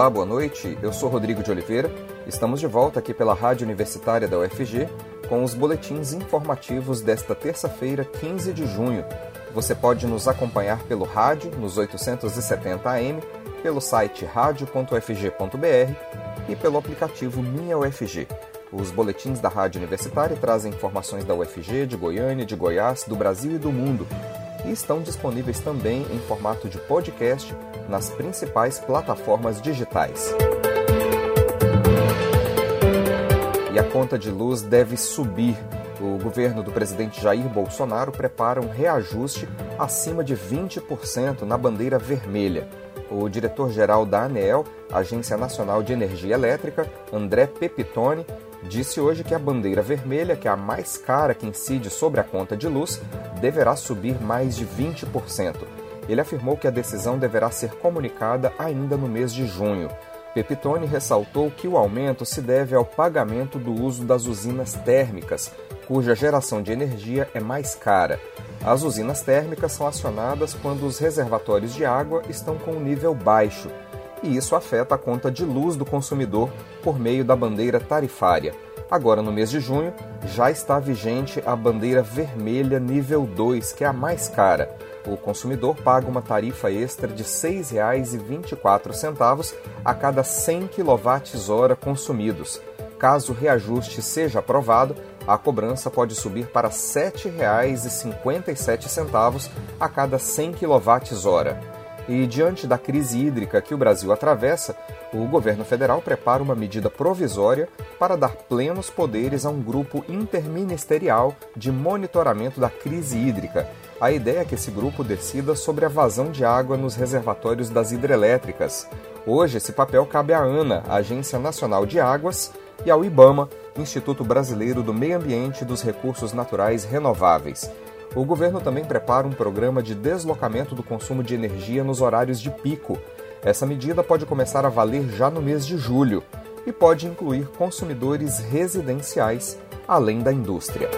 Olá, boa noite. Eu sou Rodrigo de Oliveira. Estamos de volta aqui pela Rádio Universitária da UFG com os boletins informativos desta terça-feira, 15 de junho. Você pode nos acompanhar pelo rádio nos 870 AM, pelo site radio.ufg.br e pelo aplicativo Minha UFG. Os boletins da Rádio Universitária trazem informações da UFG, de Goiânia, de Goiás, do Brasil e do mundo. E estão disponíveis também em formato de podcast nas principais plataformas digitais. E a conta de luz deve subir. O governo do presidente Jair Bolsonaro prepara um reajuste acima de 20% na bandeira vermelha. O diretor-geral da ANEEL, Agência Nacional de Energia Elétrica, André Pepitone, disse hoje que a bandeira vermelha, que é a mais cara que incide sobre a conta de luz, deverá subir mais de 20%. Ele afirmou que a decisão deverá ser comunicada ainda no mês de junho. Pepitone ressaltou que o aumento se deve ao pagamento do uso das usinas térmicas, cuja geração de energia é mais cara. As usinas térmicas são acionadas quando os reservatórios de água estão com um nível baixo, e isso afeta a conta de luz do consumidor por meio da bandeira tarifária. Agora, no mês de junho, já está vigente a bandeira vermelha nível 2, que é a mais cara. O consumidor paga uma tarifa extra de R$ 6,24 a cada 100 kWh consumidos. Caso o reajuste seja aprovado, a cobrança pode subir para R$ 7,57 a cada 100 kWh. E diante da crise hídrica que o Brasil atravessa, o governo federal prepara uma medida provisória para dar plenos poderes a um grupo interministerial de monitoramento da crise hídrica. A ideia é que esse grupo decida sobre a vazão de água nos reservatórios das hidrelétricas. Hoje, esse papel cabe à ANA, Agência Nacional de Águas, e ao IBAMA, Instituto Brasileiro do Meio Ambiente e dos Recursos Naturais Renováveis. O governo também prepara um programa de deslocamento do consumo de energia nos horários de pico. Essa medida pode começar a valer já no mês de julho e pode incluir consumidores residenciais, além da indústria.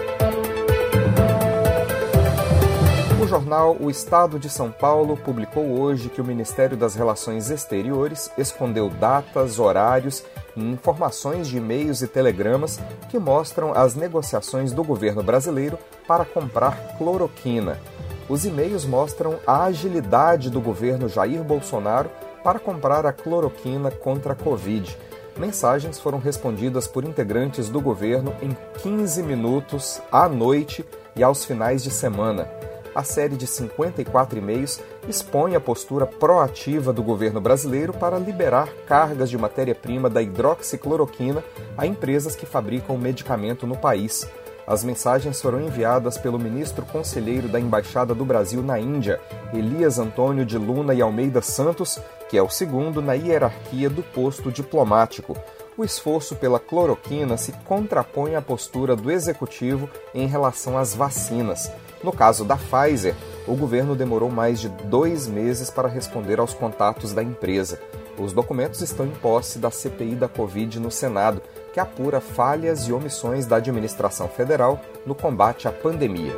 O jornal O Estado de São Paulo publicou hoje que o Ministério das Relações Exteriores escondeu datas, horários informações de e-mails e telegramas que mostram as negociações do governo brasileiro para comprar cloroquina. Os e-mails mostram a agilidade do governo Jair Bolsonaro para comprar a cloroquina contra a Covid. Mensagens foram respondidas por integrantes do governo em 15 minutos à noite e aos finais de semana a série de 54 e-mails expõe a postura proativa do governo brasileiro para liberar cargas de matéria-prima da hidroxicloroquina a empresas que fabricam medicamento no país. As mensagens foram enviadas pelo ministro conselheiro da Embaixada do Brasil na Índia, Elias Antônio de Luna e Almeida Santos, que é o segundo na hierarquia do posto diplomático. O esforço pela cloroquina se contrapõe à postura do executivo em relação às vacinas. No caso da Pfizer, o governo demorou mais de dois meses para responder aos contatos da empresa. Os documentos estão em posse da CPI da Covid no Senado, que apura falhas e omissões da administração federal no combate à pandemia.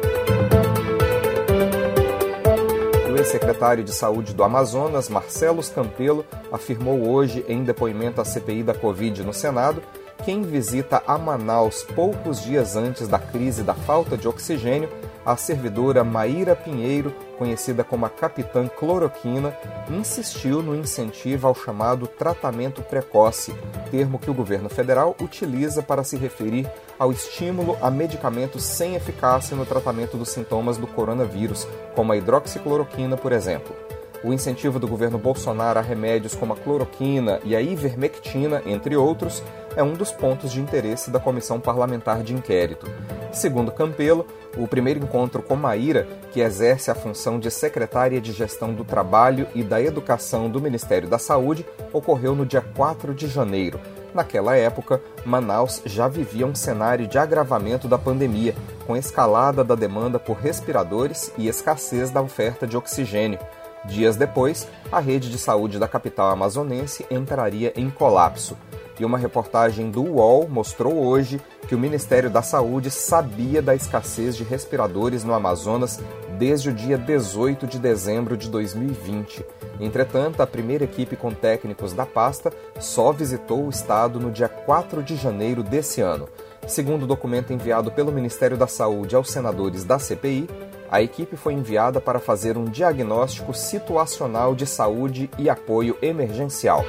O ex-secretário de Saúde do Amazonas, Marcelo Campelo, afirmou hoje, em depoimento à CPI da Covid no Senado, quem visita a Manaus poucos dias antes da crise da falta de oxigênio, a servidora Maíra Pinheiro, conhecida como a Capitã Cloroquina, insistiu no incentivo ao chamado tratamento precoce, termo que o governo federal utiliza para se referir ao estímulo a medicamentos sem eficácia no tratamento dos sintomas do coronavírus, como a hidroxicloroquina, por exemplo. O incentivo do governo Bolsonaro a remédios como a cloroquina e a ivermectina, entre outros, é um dos pontos de interesse da comissão parlamentar de inquérito. Segundo Campelo, o primeiro encontro com Maíra, que exerce a função de secretária de Gestão do Trabalho e da Educação do Ministério da Saúde, ocorreu no dia 4 de janeiro. Naquela época, Manaus já vivia um cenário de agravamento da pandemia, com escalada da demanda por respiradores e escassez da oferta de oxigênio. Dias depois, a rede de saúde da capital amazonense entraria em colapso. E uma reportagem do UOL mostrou hoje que o Ministério da Saúde sabia da escassez de respiradores no Amazonas desde o dia 18 de dezembro de 2020. Entretanto, a primeira equipe com técnicos da pasta só visitou o estado no dia 4 de janeiro desse ano. Segundo o documento enviado pelo Ministério da Saúde aos senadores da CPI, a equipe foi enviada para fazer um diagnóstico situacional de saúde e apoio emergencial.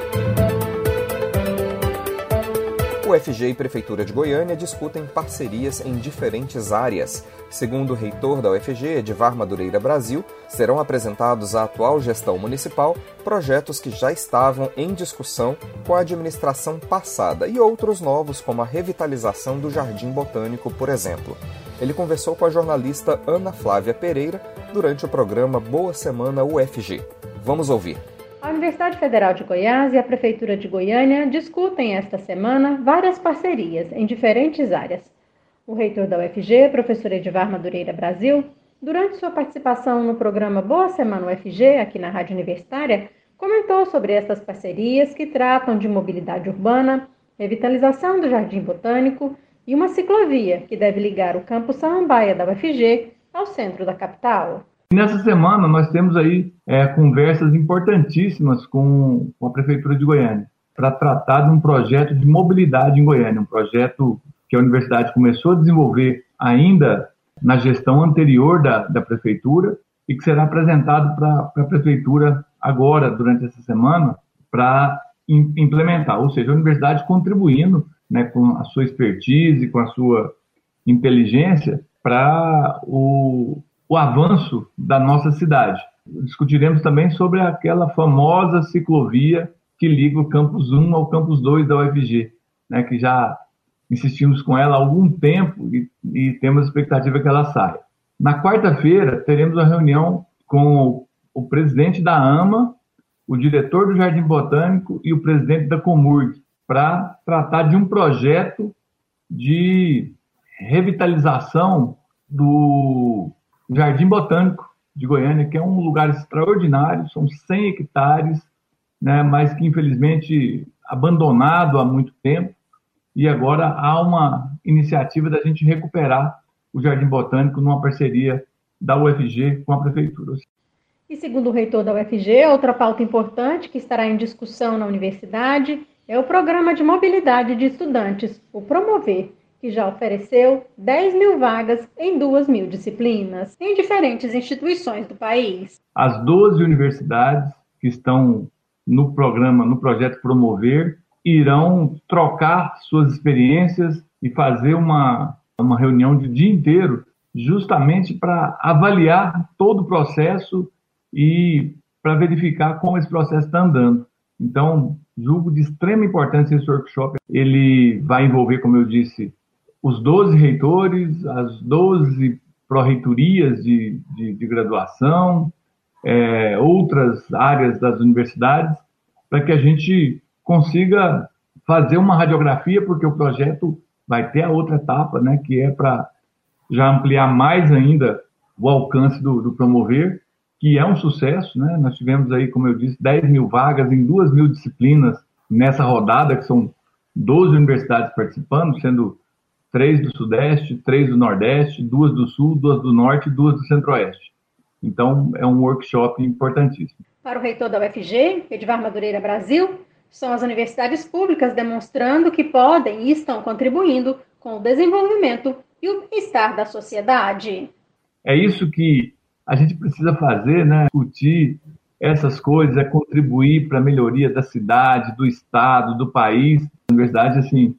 O FG e Prefeitura de Goiânia discutem parcerias em diferentes áreas. Segundo o reitor da UFG, Edivar Madureira Brasil, serão apresentados à atual gestão municipal projetos que já estavam em discussão com a administração passada e outros novos, como a revitalização do Jardim Botânico, por exemplo. Ele conversou com a jornalista Ana Flávia Pereira durante o programa Boa Semana UFG. Vamos ouvir. Universidade Federal de Goiás e a Prefeitura de Goiânia discutem esta semana várias parcerias em diferentes áreas. O reitor da UFG, professor Edivar Madureira Brasil, durante sua participação no programa Boa Semana UFG, aqui na Rádio Universitária, comentou sobre essas parcerias que tratam de mobilidade urbana, revitalização do Jardim Botânico e uma ciclovia que deve ligar o campus Samambaia da UFG ao centro da capital. Nessa semana, nós temos aí é, conversas importantíssimas com, com a Prefeitura de Goiânia para tratar de um projeto de mobilidade em Goiânia, um projeto que a universidade começou a desenvolver ainda na gestão anterior da, da Prefeitura e que será apresentado para a Prefeitura agora, durante essa semana, para implementar. Ou seja, a universidade contribuindo né, com a sua expertise, com a sua inteligência para o, o avanço da nossa cidade. Discutiremos também sobre aquela famosa ciclovia que liga o campus 1 ao campus 2 da UFG, né, que já insistimos com ela há algum tempo e, e temos a expectativa que ela saia. Na quarta-feira, teremos uma reunião com o, o, presidente da AMA, o diretor do Jardim Botânico e o presidente da Comurg, para tratar de um projeto de revitalização do Jardim Botânico de Goiânia, que é um lugar extraordinário, são 100 hectares, né, mas que infelizmente abandonado há muito tempo, e agora há uma iniciativa da gente recuperar o Jardim Botânico numa parceria da UFG com a Prefeitura. E segundo o reitor da UFG, outra pauta importante que estará em discussão na universidade é o Programa de Mobilidade de Estudantes, o Promover, que já ofereceu 10 mil vagas em 2 mil disciplinas, em diferentes instituições do país. As 12 universidades que estão no programa, no projeto Promover, irão trocar suas experiências e fazer uma, uma reunião de dia inteiro, justamente para avaliar todo o processo e para verificar como esse processo está andando. Então, julgo de extrema importância esse workshop. Ele vai envolver, como eu disse, os 12 reitores, as 12 pró-reitorias de, de, de, graduação, é, outras áreas das universidades, para que a gente consiga fazer uma radiografia, porque o projeto vai ter a outra etapa, né, que é para já ampliar mais ainda o alcance do, do promover, que é um sucesso, né? Nós tivemos aí, como eu disse, 10 mil vagas em 2 mil disciplinas nessa rodada, que são 12 universidades participando, sendo três do Sudeste, três do Nordeste, duas do Sul, duas do Norte e duas do Centro-Oeste. Então, é um workshop importantíssimo. Para o reitor da UFG, Edvar Madureira Brasil, são as universidades públicas demonstrando que podem e estão contribuindo com o desenvolvimento e o bem-estar da sociedade. É isso que a gente precisa fazer, né? Discutir essas coisas, é contribuir para a melhoria da cidade, do estado, do país. A universidade, assim,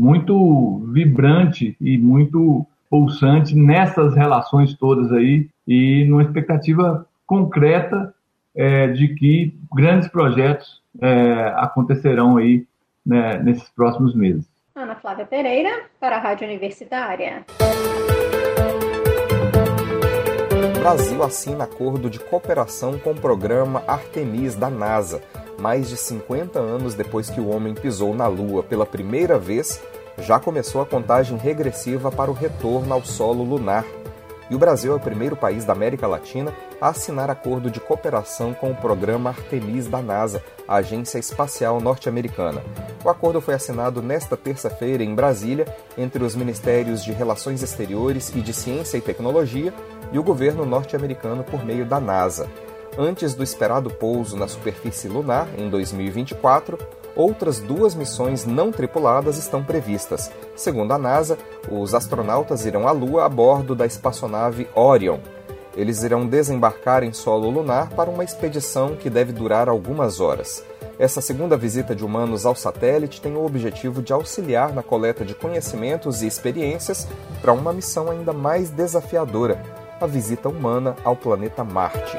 muito vibrante e muito pulsante nessas relações todas aí e numa expectativa concreta é, de que grandes projetos é, acontecerão aí né, nesses próximos meses. Ana Flávia Pereira, para a Rádio Universitária. Brasil assina acordo de cooperação com o programa Artemis da NASA. Mais de 50 anos depois que o homem pisou na Lua pela primeira vez, já começou a contagem regressiva para o retorno ao solo lunar. E o Brasil é o primeiro país da América Latina a assinar acordo de cooperação com o programa Artemis da NASA, a agência espacial norte-americana. O acordo foi assinado nesta terça-feira em Brasília entre os Ministérios de Relações Exteriores e de Ciência e Tecnologia e o governo norte-americano por meio da NASA. Antes do esperado pouso na superfície lunar, em 2024, outras duas missões não tripuladas estão previstas. Segundo a NASA, os astronautas irão à Lua a bordo da espaçonave Orion. Eles irão desembarcar em solo lunar para uma expedição que deve durar algumas horas. Essa segunda visita de humanos ao satélite tem o objetivo de auxiliar na coleta de conhecimentos e experiências para uma missão ainda mais desafiadora a visita humana ao planeta Marte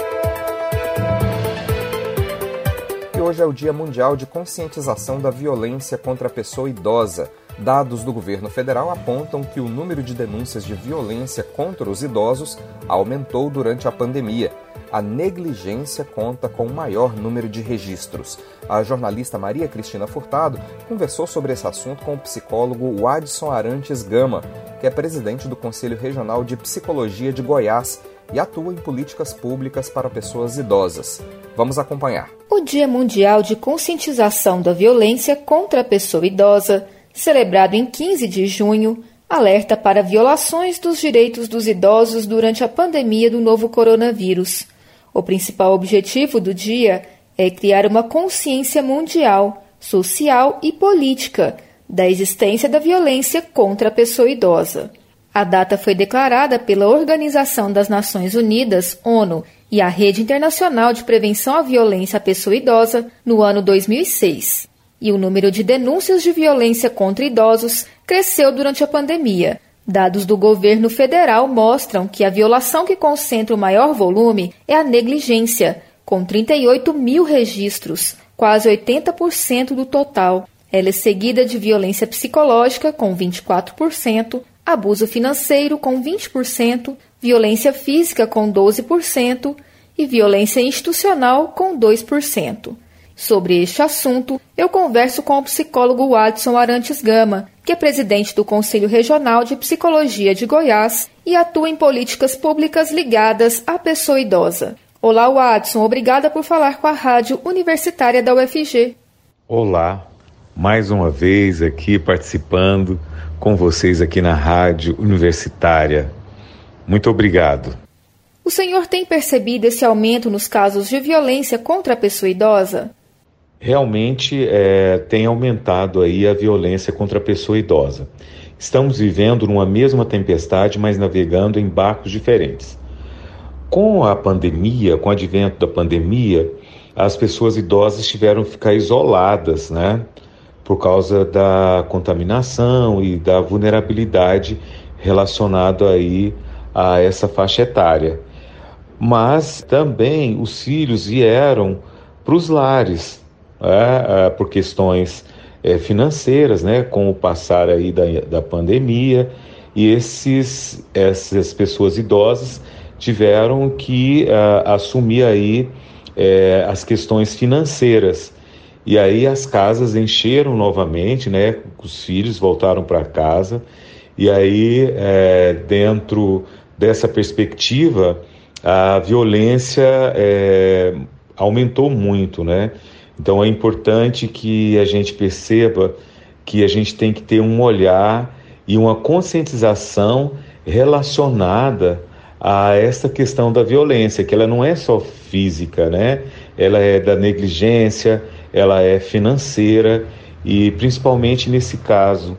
hoje é o Dia Mundial de Conscientização da Violência contra a Pessoa Idosa. Dados do governo federal apontam que o número de denúncias de violência contra os idosos aumentou durante a pandemia. A negligência conta com o maior número de registros. A jornalista Maria Cristina Furtado conversou sobre esse assunto com o psicólogo Wadson Arantes Gama, que é presidente do Conselho Regional de Psicologia de Goiás e atua em políticas públicas para pessoas idosas. Vamos acompanhar. O Dia Mundial de Conscientização da Violência contra a Pessoa Idosa, celebrado em 15 de junho, alerta para violações dos direitos dos idosos durante a pandemia do novo coronavírus. O principal objetivo do dia é criar uma consciência mundial, social e política da existência da violência contra a pessoa idosa. A data foi declarada pela Organização das Nações Unidas, ONU, e a Rede Internacional de Prevenção à Violência à Pessoa Idosa no ano 2006. E o número de denúncias de violência contra idosos cresceu durante a pandemia. Dados do governo federal mostram que a violação que concentra o maior volume é a negligência, com 38 mil registros, quase 80% do total. Ela é seguida de violência psicológica, com 24%, abuso financeiro com 20%, violência física com 12% e violência institucional com 2%. Sobre este assunto, eu converso com o psicólogo Watson Arantes Gama, que é presidente do Conselho Regional de Psicologia de Goiás e atua em políticas públicas ligadas à pessoa idosa. Olá, Watson, obrigada por falar com a Rádio Universitária da UFG. Olá, mais uma vez aqui participando com vocês aqui na Rádio Universitária. Muito obrigado. O senhor tem percebido esse aumento nos casos de violência contra a pessoa idosa? Realmente é, tem aumentado aí a violência contra a pessoa idosa. Estamos vivendo numa mesma tempestade, mas navegando em barcos diferentes. Com a pandemia, com o advento da pandemia, as pessoas idosas tiveram que ficar isoladas, né? Por causa da contaminação e da vulnerabilidade relacionado aí a essa faixa etária. Mas também os filhos vieram para os lares, é, é, por questões é, financeiras, né, com o passar aí da, da pandemia, e esses, essas pessoas idosas tiveram que uh, assumir aí uh, as questões financeiras e aí as casas encheram novamente, né? Os filhos voltaram para casa. E aí, é, dentro dessa perspectiva, a violência é, aumentou muito, né? Então é importante que a gente perceba que a gente tem que ter um olhar e uma conscientização relacionada a essa questão da violência, que ela não é só física, né? Ela é da negligência, ela é financeira e principalmente nesse caso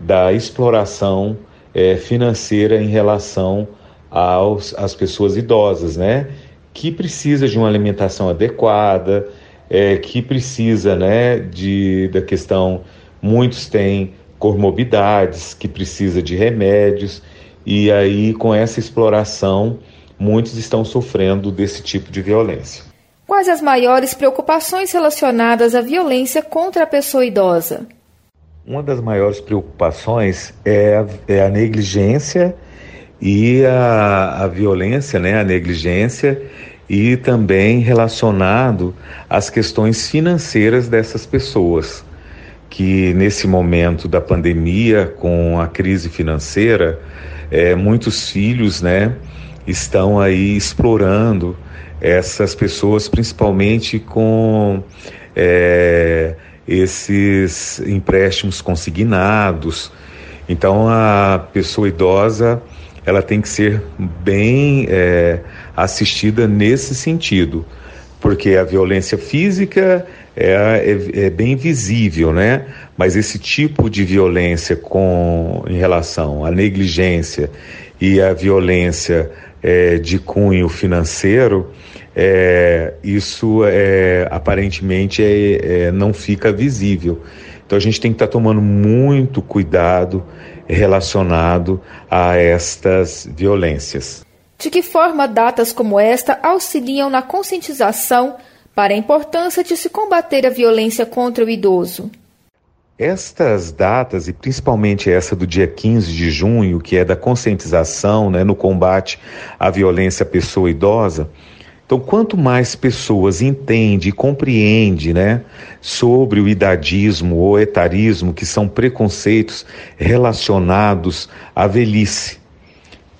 da exploração é, financeira em relação aos, às pessoas idosas, né? Que precisa de uma alimentação adequada, é, que precisa, né, de, da questão, muitos têm comorbidades, que precisa de remédios, e aí com essa exploração, muitos estão sofrendo desse tipo de violência. Quais as maiores preocupações relacionadas à violência contra a pessoa idosa? Uma das maiores preocupações é a, é a negligência e a, a violência, né, a negligência e também relacionado às questões financeiras dessas pessoas, que nesse momento da pandemia, com a crise financeira, é, muitos filhos, né, estão aí explorando essas pessoas, principalmente com é, esses empréstimos consignados. Então, a pessoa idosa ela tem que ser bem é, assistida nesse sentido, porque a violência física é, é, é, bem visível, né? Mas esse tipo de violência com em relação à negligência e à violência é, de cunho financeiro, é, isso é, aparentemente é, é, não fica visível. Então a gente tem que estar tá tomando muito cuidado relacionado a estas violências. De que forma datas como esta auxiliam na conscientização para a importância de se combater a violência contra o idoso? Estas datas, e principalmente essa do dia 15 de junho, que é da conscientização né, no combate à violência à pessoa idosa, então, quanto mais pessoas entendem e compreendem né, sobre o idadismo ou etarismo, que são preconceitos relacionados à velhice.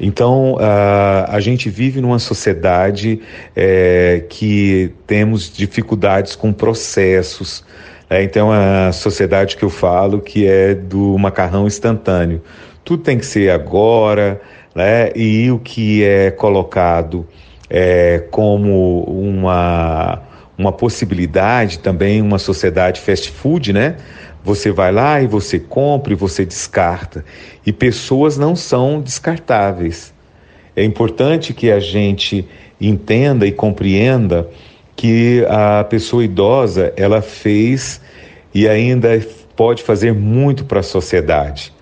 Então, uh, a gente vive numa sociedade é, que temos dificuldades com processos. Né? Então, a sociedade que eu falo que é do macarrão instantâneo. Tudo tem que ser agora, né? e o que é colocado é, como uma, uma possibilidade também, uma sociedade fast food, né? Você vai lá e você compra e você descarta. E pessoas não são descartáveis. É importante que a gente entenda e compreenda que a pessoa idosa ela fez e ainda pode fazer muito para a sociedade.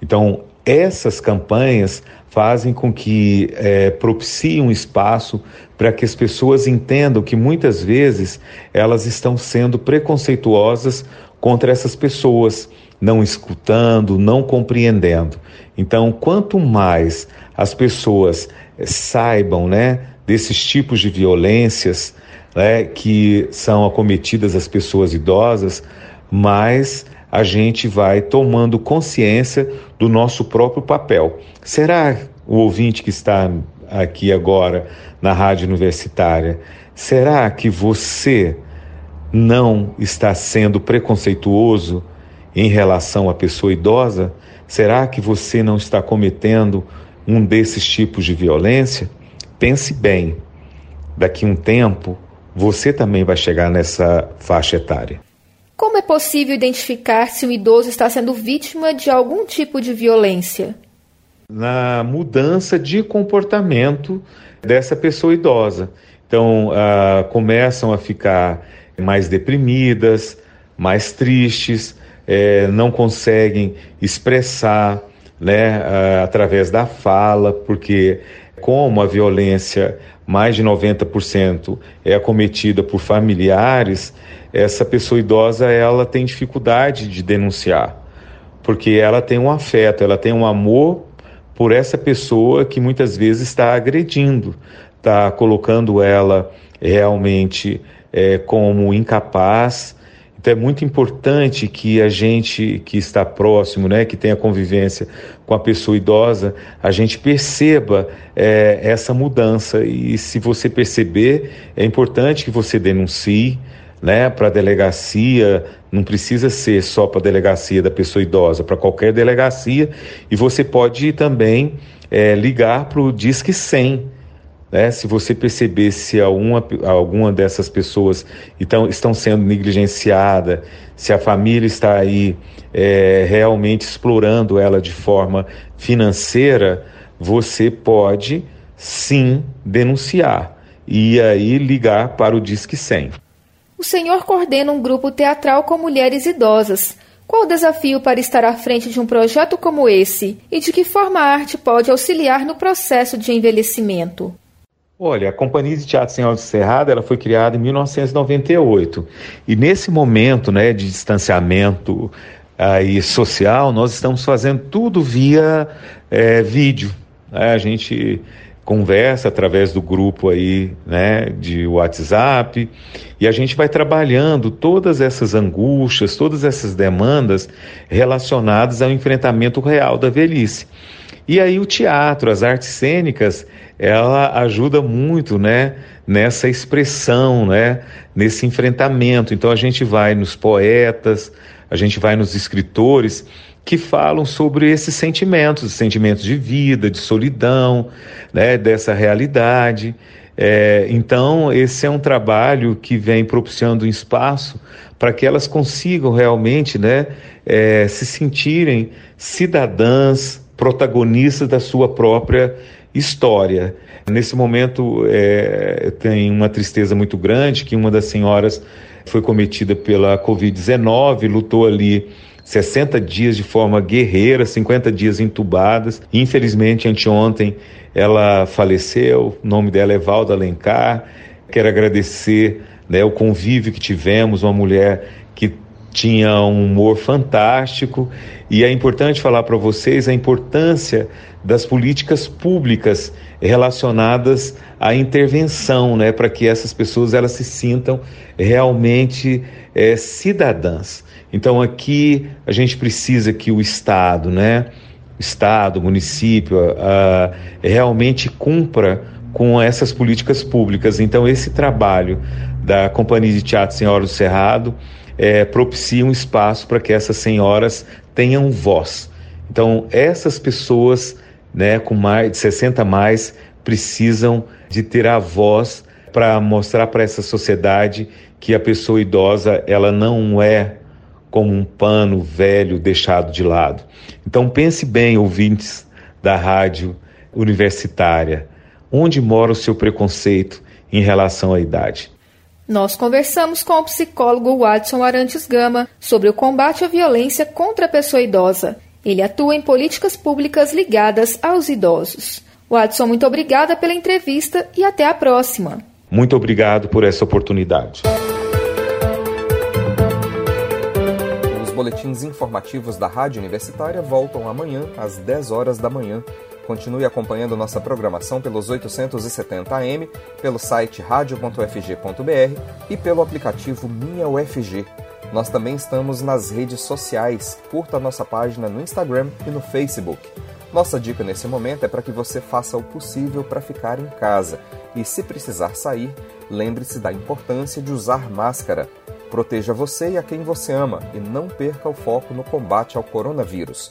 Então, essas campanhas fazem com que é, propiciem um espaço para que as pessoas entendam que muitas vezes elas estão sendo preconceituosas contra essas pessoas, não escutando, não compreendendo. Então, quanto mais as pessoas saibam né, desses tipos de violências né, que são acometidas às pessoas idosas, mais a gente vai tomando consciência do nosso próprio papel. Será o ouvinte que está aqui agora na rádio universitária, será que você não está sendo preconceituoso em relação à pessoa idosa? Será que você não está cometendo um desses tipos de violência? Pense bem, daqui um tempo você também vai chegar nessa faixa etária. Como é possível identificar se um idoso está sendo vítima de algum tipo de violência? Na mudança de comportamento dessa pessoa idosa. Então, ah, começam a ficar mais deprimidas, mais tristes, eh, não conseguem expressar né, ah, através da fala, porque, como a violência, mais de 90% é acometida por familiares, essa pessoa idosa ela tem dificuldade de denunciar, porque ela tem um afeto, ela tem um amor por essa pessoa que muitas vezes está agredindo, está colocando ela realmente é, como incapaz. Então é muito importante que a gente que está próximo, né, que tem a convivência com a pessoa idosa, a gente perceba é, essa mudança. E se você perceber, é importante que você denuncie, né, para a delegacia, não precisa ser só para a delegacia da pessoa idosa, para qualquer delegacia, e você pode também é, ligar para o Disque 100, né, se você perceber se alguma, alguma dessas pessoas então, estão sendo negligenciadas, se a família está aí é, realmente explorando ela de forma financeira, você pode sim denunciar e aí ligar para o Disque 100. O senhor coordena um grupo teatral com mulheres idosas. Qual o desafio para estar à frente de um projeto como esse? E de que forma a arte pode auxiliar no processo de envelhecimento? Olha, a Companhia de Teatro Senhor de Cerrado ela foi criada em 1998 e nesse momento né, de distanciamento aí, social, nós estamos fazendo tudo via é, vídeo. Né? A gente conversa através do grupo aí, né, de WhatsApp, e a gente vai trabalhando todas essas angústias, todas essas demandas relacionadas ao enfrentamento real da velhice. E aí o teatro, as artes cênicas, ela ajuda muito, né, nessa expressão, né, nesse enfrentamento. Então a gente vai nos poetas, a gente vai nos escritores que falam sobre esses sentimentos, sentimentos de vida, de solidão, né, dessa realidade. É, então, esse é um trabalho que vem propiciando um espaço para que elas consigam realmente né, é, se sentirem cidadãs, protagonistas da sua própria história. Nesse momento, é, tem uma tristeza muito grande que uma das senhoras foi cometida pela Covid-19, lutou ali 60 dias de forma guerreira, 50 dias entubadas. Infelizmente, anteontem ela faleceu. O nome dela é Valda Alencar. Quero agradecer né, o convívio que tivemos, uma mulher que tinha um humor fantástico e é importante falar para vocês a importância das políticas públicas relacionadas à intervenção, né, para que essas pessoas elas se sintam realmente é, cidadãs. Então aqui a gente precisa que o Estado, né, Estado, município, realmente cumpra com essas políticas públicas. Então esse trabalho da Companhia de Teatro Senhora do Cerrado é, propicia um espaço para que essas senhoras tenham voz. Então essas pessoas, né, com mais de 60 mais, precisam de ter a voz para mostrar para essa sociedade que a pessoa idosa ela não é como um pano velho deixado de lado. Então pense bem, ouvintes da rádio universitária, onde mora o seu preconceito em relação à idade? Nós conversamos com o psicólogo Watson Arantes Gama sobre o combate à violência contra a pessoa idosa. Ele atua em políticas públicas ligadas aos idosos. Watson, muito obrigada pela entrevista e até a próxima. Muito obrigado por essa oportunidade. boletins informativos da Rádio Universitária voltam amanhã às 10 horas da manhã. Continue acompanhando nossa programação pelos 870 AM, pelo site radio.fg.br e pelo aplicativo Minha UFG. Nós também estamos nas redes sociais. Curta a nossa página no Instagram e no Facebook. Nossa dica nesse momento é para que você faça o possível para ficar em casa e, se precisar sair, lembre-se da importância de usar máscara. Proteja você e a quem você ama e não perca o foco no combate ao coronavírus.